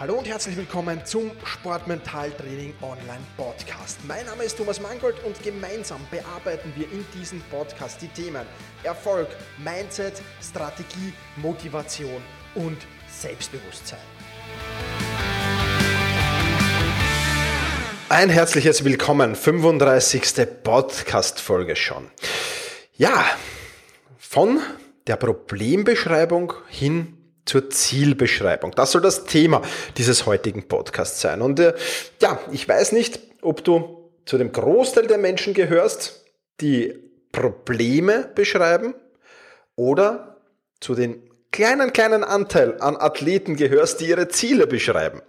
Hallo und herzlich willkommen zum Sportmentaltraining Online Podcast. Mein Name ist Thomas Mangold und gemeinsam bearbeiten wir in diesem Podcast die Themen Erfolg, Mindset, Strategie, Motivation und Selbstbewusstsein. Ein herzliches Willkommen, 35. Podcast-Folge schon. Ja, von der Problembeschreibung hin zur Zielbeschreibung. Das soll das Thema dieses heutigen Podcasts sein. Und äh, ja, ich weiß nicht, ob du zu dem Großteil der Menschen gehörst, die Probleme beschreiben oder zu den kleinen, kleinen Anteil an Athleten gehörst, die ihre Ziele beschreiben.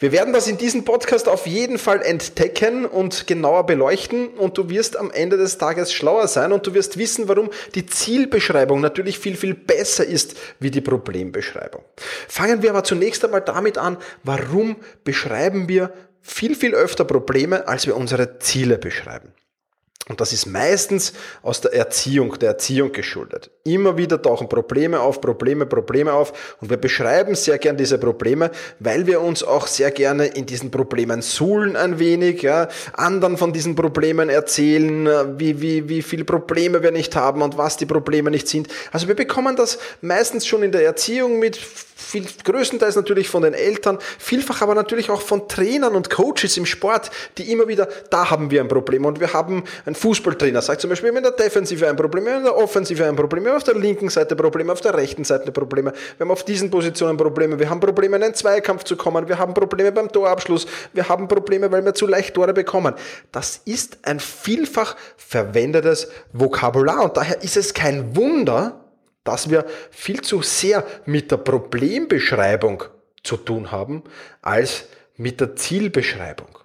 Wir werden das in diesem Podcast auf jeden Fall entdecken und genauer beleuchten und du wirst am Ende des Tages schlauer sein und du wirst wissen, warum die Zielbeschreibung natürlich viel, viel besser ist wie die Problembeschreibung. Fangen wir aber zunächst einmal damit an, warum beschreiben wir viel, viel öfter Probleme, als wir unsere Ziele beschreiben. Und das ist meistens aus der Erziehung, der Erziehung geschuldet. Immer wieder tauchen Probleme auf, Probleme, Probleme auf. Und wir beschreiben sehr gern diese Probleme, weil wir uns auch sehr gerne in diesen Problemen suhlen ein wenig, ja, anderen von diesen Problemen erzählen, wie, wie, wie viele Probleme wir nicht haben und was die Probleme nicht sind. Also wir bekommen das meistens schon in der Erziehung mit, viel, größtenteils natürlich von den Eltern, vielfach aber natürlich auch von Trainern und Coaches im Sport, die immer wieder, da haben wir ein Problem und wir haben ein Fußballtrainer sagt zum Beispiel, wir haben in der Defensive ein Problem, wir haben in der Offensive ein Problem, auf der linken Seite Probleme, auf der rechten Seite Probleme, wir haben auf diesen Positionen Probleme, wir haben Probleme in einen Zweikampf zu kommen, wir haben Probleme beim Torabschluss, wir haben Probleme, weil wir zu leicht Tore bekommen. Das ist ein vielfach verwendetes Vokabular und daher ist es kein Wunder, dass wir viel zu sehr mit der Problembeschreibung zu tun haben, als mit der Zielbeschreibung.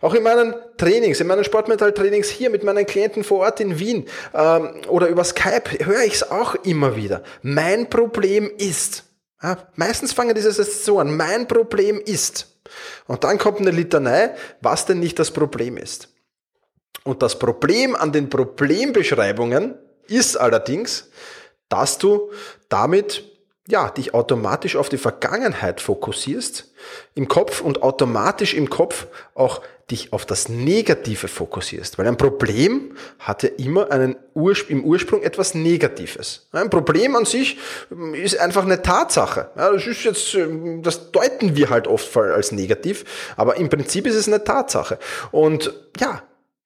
Auch in meinen Trainings, in meinen Sportmental-Trainings hier mit meinen Klienten vor Ort in Wien ähm, oder über Skype höre ich es auch immer wieder. Mein Problem ist. Ja, meistens fangen diese Sätze so an. Mein Problem ist. Und dann kommt eine Litanei, was denn nicht das Problem ist. Und das Problem an den Problembeschreibungen ist allerdings, dass du damit ja, dich automatisch auf die Vergangenheit fokussierst im Kopf und automatisch im Kopf auch dich auf das Negative fokussierst. Weil ein Problem hat ja immer einen Urspr im Ursprung etwas Negatives. Ein Problem an sich ist einfach eine Tatsache. Ja, das ist jetzt, das deuten wir halt oft als negativ, aber im Prinzip ist es eine Tatsache. Und ja,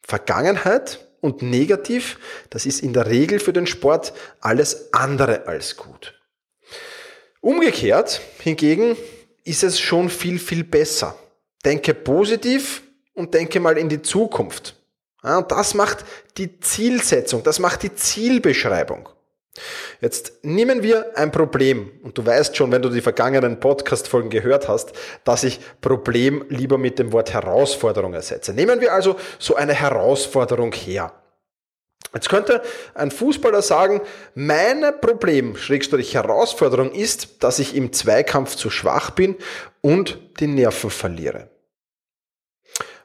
Vergangenheit und negativ, das ist in der Regel für den Sport alles andere als gut. Umgekehrt hingegen ist es schon viel, viel besser. Denke positiv und denke mal in die Zukunft. Ja, und das macht die Zielsetzung, das macht die Zielbeschreibung. Jetzt nehmen wir ein Problem und du weißt schon, wenn du die vergangenen Podcast-Folgen gehört hast, dass ich Problem lieber mit dem Wort Herausforderung ersetze. Nehmen wir also so eine Herausforderung her. Jetzt könnte ein Fußballer sagen, mein Problem, Schrägstrich Herausforderung ist, dass ich im Zweikampf zu schwach bin und die Nerven verliere.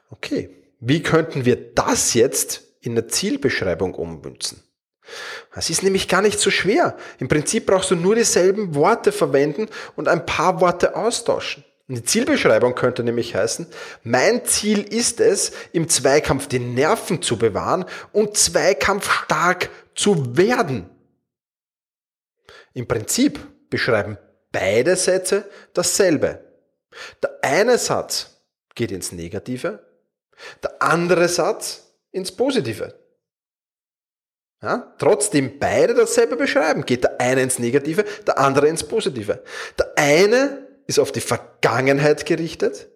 Okay, wie könnten wir das jetzt in der Zielbeschreibung ummünzen? Es ist nämlich gar nicht so schwer. Im Prinzip brauchst du nur dieselben Worte verwenden und ein paar Worte austauschen. Die Zielbeschreibung könnte nämlich heißen, mein Ziel ist es, im Zweikampf die Nerven zu bewahren und zweikampfstark zu werden. Im Prinzip beschreiben beide Sätze dasselbe. Der eine Satz geht ins Negative, der andere Satz ins Positive. Ja, trotzdem beide dasselbe beschreiben, geht der eine ins Negative, der andere ins Positive. Der eine ist auf die Vergangenheit gerichtet,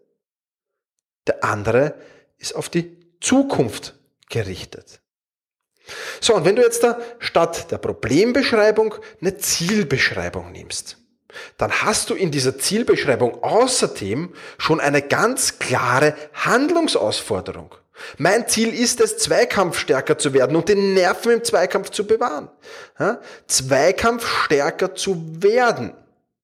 der andere ist auf die Zukunft gerichtet. So, und wenn du jetzt da statt der Problembeschreibung eine Zielbeschreibung nimmst, dann hast du in dieser Zielbeschreibung außerdem schon eine ganz klare Handlungsausforderung. Mein Ziel ist es, zweikampfstärker zu werden und den Nerven im Zweikampf zu bewahren. Ja? Zweikampfstärker zu werden.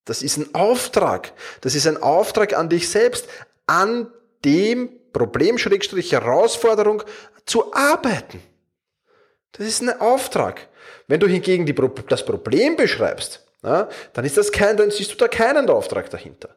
Das ist ein Auftrag. Das ist ein Auftrag an dich selbst, an dem Problem, Schrägstrich, Herausforderung zu arbeiten. Das ist ein Auftrag. Wenn du hingegen die, das Problem beschreibst, na, dann ist das kein, dann siehst du da keinen Auftrag dahinter.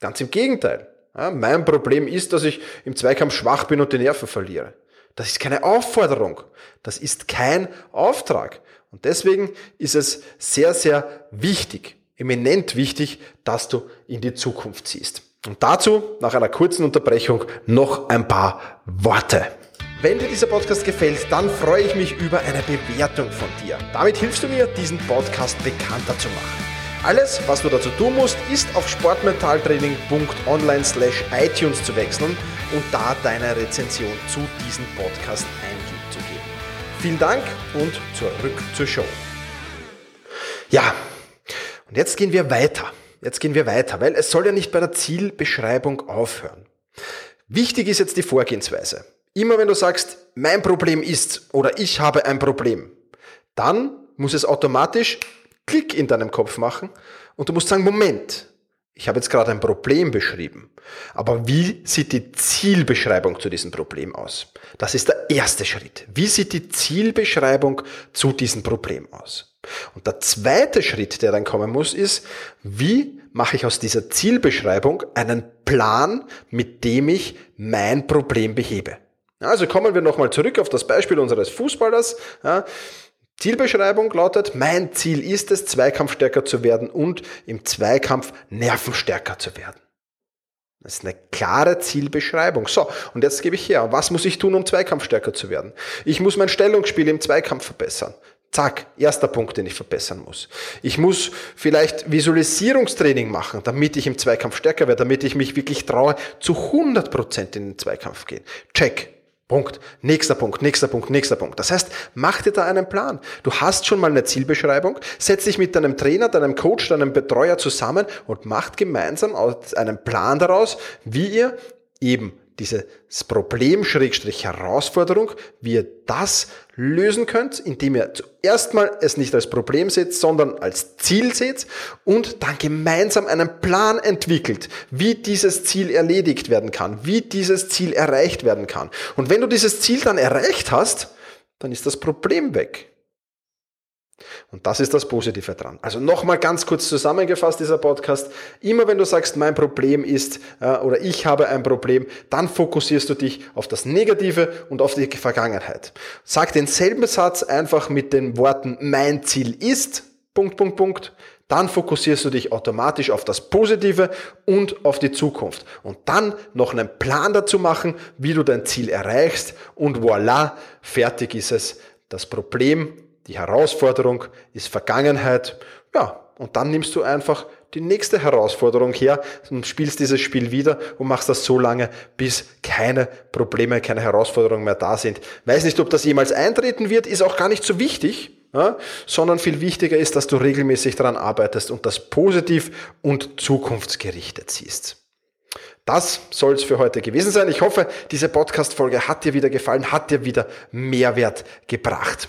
Ganz im Gegenteil. Ja, mein Problem ist, dass ich im Zweikampf schwach bin und die Nerven verliere. Das ist keine Aufforderung. Das ist kein Auftrag. Und deswegen ist es sehr, sehr wichtig, eminent wichtig, dass du in die Zukunft siehst. Und dazu, nach einer kurzen Unterbrechung, noch ein paar Worte. Wenn dir dieser Podcast gefällt, dann freue ich mich über eine Bewertung von dir. Damit hilfst du mir, diesen Podcast bekannter zu machen. Alles, was du dazu tun musst, ist auf sportmentaltraining.online slash iTunes zu wechseln und da deine Rezension zu diesem Podcast einzugeben. Vielen Dank und zurück zur Show. Und jetzt gehen wir weiter. Jetzt gehen wir weiter, weil es soll ja nicht bei der Zielbeschreibung aufhören. Wichtig ist jetzt die Vorgehensweise. Immer wenn du sagst, mein Problem ist oder ich habe ein Problem, dann muss es automatisch Klick in deinem Kopf machen und du musst sagen, Moment, ich habe jetzt gerade ein Problem beschrieben, aber wie sieht die Zielbeschreibung zu diesem Problem aus? Das ist der erste Schritt. Wie sieht die Zielbeschreibung zu diesem Problem aus? Und der zweite Schritt, der dann kommen muss, ist, wie mache ich aus dieser Zielbeschreibung einen Plan, mit dem ich mein Problem behebe? Also kommen wir nochmal zurück auf das Beispiel unseres Fußballers. Zielbeschreibung lautet, mein Ziel ist es, zweikampfstärker zu werden und im Zweikampf nervenstärker zu werden. Das ist eine klare Zielbeschreibung. So, und jetzt gebe ich her, was muss ich tun, um zweikampfstärker zu werden? Ich muss mein Stellungsspiel im Zweikampf verbessern. Zack, erster Punkt, den ich verbessern muss. Ich muss vielleicht Visualisierungstraining machen, damit ich im Zweikampf stärker werde, damit ich mich wirklich traue, zu 100% in den Zweikampf gehen. Check. Punkt. Nächster Punkt, nächster Punkt, nächster Punkt. Das heißt, mach dir da einen Plan. Du hast schon mal eine Zielbeschreibung, setz dich mit deinem Trainer, deinem Coach, deinem Betreuer zusammen und macht gemeinsam einen Plan daraus, wie ihr eben dieses Problem, Schrägstrich Herausforderung, wie ihr das lösen könnt, indem ihr zuerst mal es nicht als Problem seht, sondern als Ziel seht und dann gemeinsam einen Plan entwickelt, wie dieses Ziel erledigt werden kann, wie dieses Ziel erreicht werden kann. Und wenn du dieses Ziel dann erreicht hast, dann ist das Problem weg. Und das ist das Positive dran. Also nochmal ganz kurz zusammengefasst, dieser Podcast. Immer wenn du sagst, mein Problem ist äh, oder ich habe ein Problem, dann fokussierst du dich auf das Negative und auf die Vergangenheit. Sag denselben Satz einfach mit den Worten, mein Ziel ist, Punkt, Punkt, Punkt. Dann fokussierst du dich automatisch auf das Positive und auf die Zukunft. Und dann noch einen Plan dazu machen, wie du dein Ziel erreichst. Und voilà, fertig ist es. Das Problem die Herausforderung ist Vergangenheit. Ja, und dann nimmst du einfach die nächste Herausforderung her und spielst dieses Spiel wieder und machst das so lange, bis keine Probleme, keine Herausforderungen mehr da sind. Weiß nicht, ob das jemals eintreten wird, ist auch gar nicht so wichtig, ja, sondern viel wichtiger ist, dass du regelmäßig daran arbeitest und das positiv und zukunftsgerichtet siehst. Das soll es für heute gewesen sein. Ich hoffe, diese Podcast-Folge hat dir wieder gefallen, hat dir wieder Mehrwert gebracht.